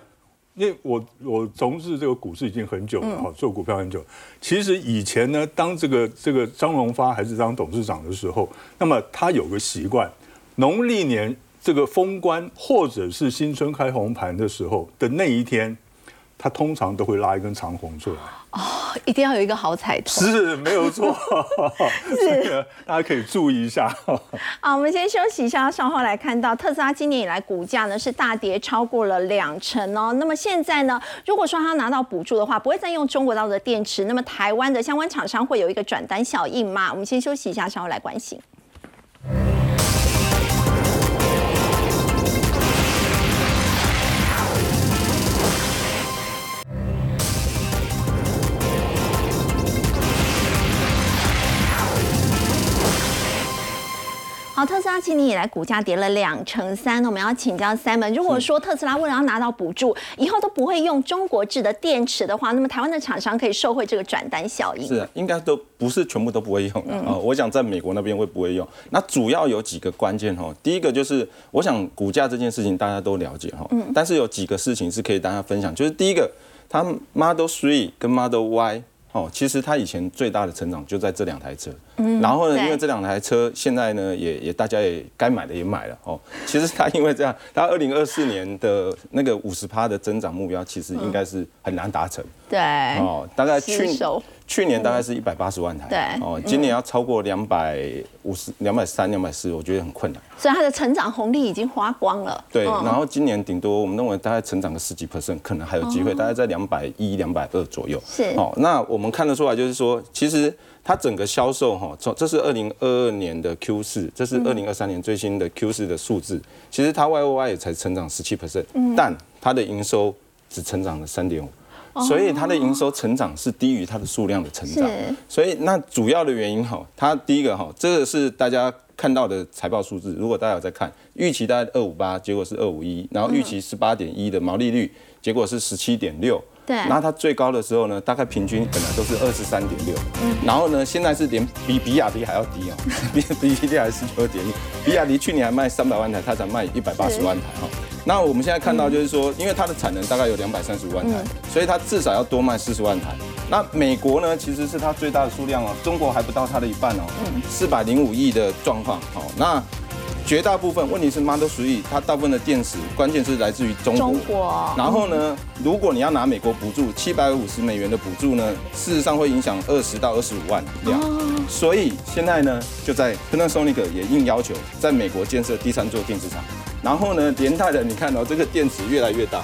因为我我从事这个股市已经很久了哈，做股票很久。其实以前呢，当这个这个张荣发还是当董事长的时候，那么他有个习惯，农历年这个封关或者是新春开红盘的时候的那一天。他通常都会拉一根长红出来哦，一定要有一个好彩头，是没有错，是 大家可以注意一下。好，我们先休息一下，稍后来看到特斯拉今年以来股价呢是大跌超过了两成哦。那么现在呢，如果说他拿到补助的话，不会再用中国道的电池，那么台湾的相关厂商会有一个转单效应吗？我们先休息一下，稍后来关心。好，特斯拉今年以来股价跌了两成三。我们要请教 Simon，如果说特斯拉为了要拿到补助，以后都不会用中国制的电池的话，那么台湾的厂商可以受惠这个转单效应？是，应该都不是全部都不会用啊。我想在美国那边会不会用？那主要有几个关键哈。第一个就是，我想股价这件事情大家都了解哈。嗯。但是有几个事情是可以大家分享，就是第一个，它 Model Three 跟 Model Y。哦，其实它以前最大的成长就在这两台车，嗯，然后呢，因为这两台车现在呢，也也大家也该买的也买了哦。其实它因为这样，它二零二四年的那个五十趴的增长目标，其实应该是很难达成。对，哦，大概去。去年大概是一百八十万台，对哦，今年要超过两百五十、两百三、两百四，我觉得很困难。所以它的成长红利已经花光了。对，然后今年顶多我们认为大概成长个十几 percent，可能还有机会，大概在两百一、两百二左右。是哦，那我们看得出来，就是说，其实它整个销售哈，从这是二零二二年的 Q 四，这是二零二三年最新的 Q 四的数字，其实它 Y O Y 也才成长十七 percent，但它的营收只成长了三点五。所以它的营收成长是低于它的数量的成长，所以那主要的原因哈，它第一个哈，这个是大家看到的财报数字，如果大家有在看，预期大概二五八，结果是二五一，然后预期十八点一的毛利率，结果是十七点六。对，然后它最高的时候呢，大概平均本来都是二十三点六，嗯，然后呢，现在是连比比亚迪还要低哦，比比亚迪还十九点。一，比亚迪去年还卖三百万台，它才卖一百八十万台哈。那我们现在看到就是说，因为它的产能大概有两百三十五万台，所以它至少要多卖四十万台。那美国呢，其实是它最大的数量哦，中国还不到它的一半哦，四百零五亿的状况，好那。绝大部分问题是 Model 3，它大部分的电池关键是来自于中国。然后呢，如果你要拿美国补助七百五十美元的补助呢，事实上会影响二十到二十五万辆。所以现在呢，就在 Panasonic 也硬要求在美国建设第三座电池厂。然后呢，连带的你看到这个电池越来越大。